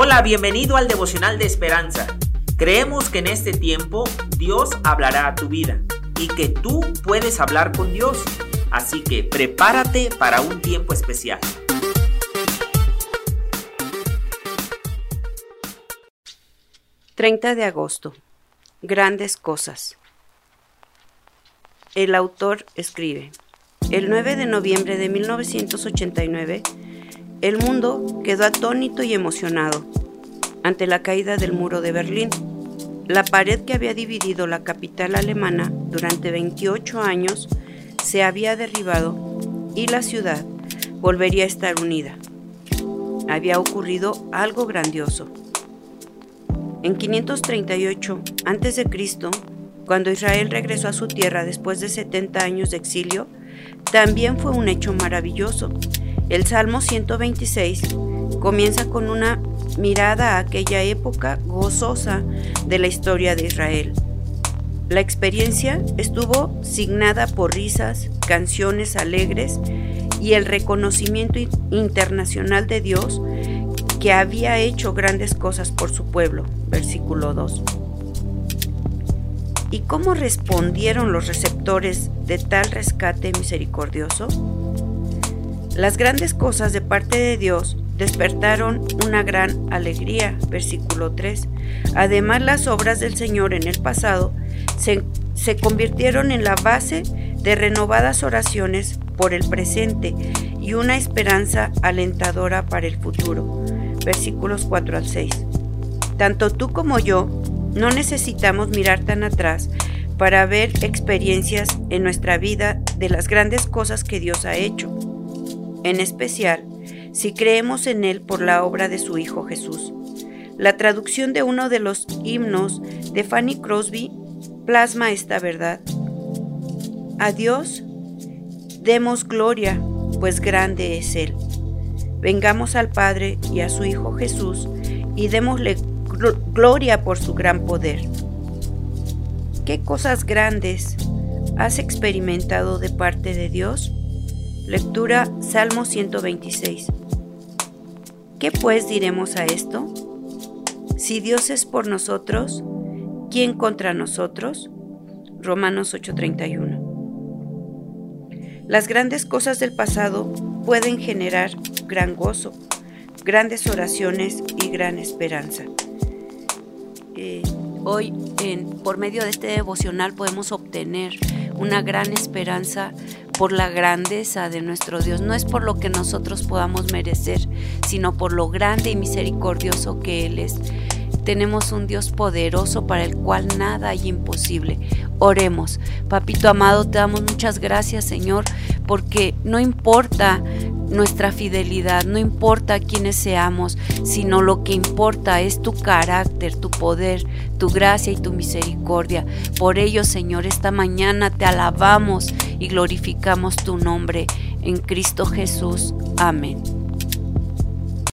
Hola, bienvenido al devocional de esperanza. Creemos que en este tiempo Dios hablará a tu vida y que tú puedes hablar con Dios. Así que prepárate para un tiempo especial. ...30 de agosto... ...grandes cosas... El autor escribe... El 9 de noviembre de 1989... El mundo quedó atónito y emocionado ante la caída del muro de Berlín. La pared que había dividido la capital alemana durante 28 años se había derribado y la ciudad volvería a estar unida. Había ocurrido algo grandioso. En 538 a.C., cuando Israel regresó a su tierra después de 70 años de exilio, también fue un hecho maravilloso el Salmo 126 comienza con una mirada a aquella época gozosa de la historia de Israel. La experiencia estuvo signada por risas, canciones alegres y el reconocimiento internacional de Dios que había hecho grandes cosas por su pueblo. Versículo 2. ¿Y cómo respondieron los receptores de tal rescate misericordioso? Las grandes cosas de parte de Dios despertaron una gran alegría, versículo 3. Además, las obras del Señor en el pasado se, se, convirtieron en la base de renovadas oraciones por el presente y una esperanza alentadora para el futuro, versículos 4 al 6. Tanto tú como yo no necesitamos mirar tan atrás para ver experiencias en nuestra vida de las grandes cosas que Dios ha hecho en especial si creemos en Él por la obra de su Hijo Jesús. La traducción de uno de los himnos de Fanny Crosby plasma esta verdad. A Dios demos gloria, pues grande es Él. Vengamos al Padre y a su Hijo Jesús y démosle gloria por su gran poder. ¿Qué cosas grandes has experimentado de parte de Dios? Lectura Salmo 126. ¿Qué pues diremos a esto? Si Dios es por nosotros, ¿quién contra nosotros? Romanos 8:31. Las grandes cosas del pasado pueden generar gran gozo, grandes oraciones y gran esperanza. Eh, hoy, por medio de este devocional, podemos obtener una gran esperanza por la grandeza de nuestro Dios. No es por lo que nosotros podamos merecer, sino por lo grande y misericordioso que Él es. Tenemos un Dios poderoso para el cual nada hay imposible. Oremos. Papito amado, te damos muchas gracias, Señor, porque no importa nuestra fidelidad, no importa quiénes seamos, sino lo que importa es tu carácter, tu poder, tu gracia y tu misericordia. Por ello, Señor, esta mañana te alabamos y glorificamos tu nombre en Cristo Jesús. Amén.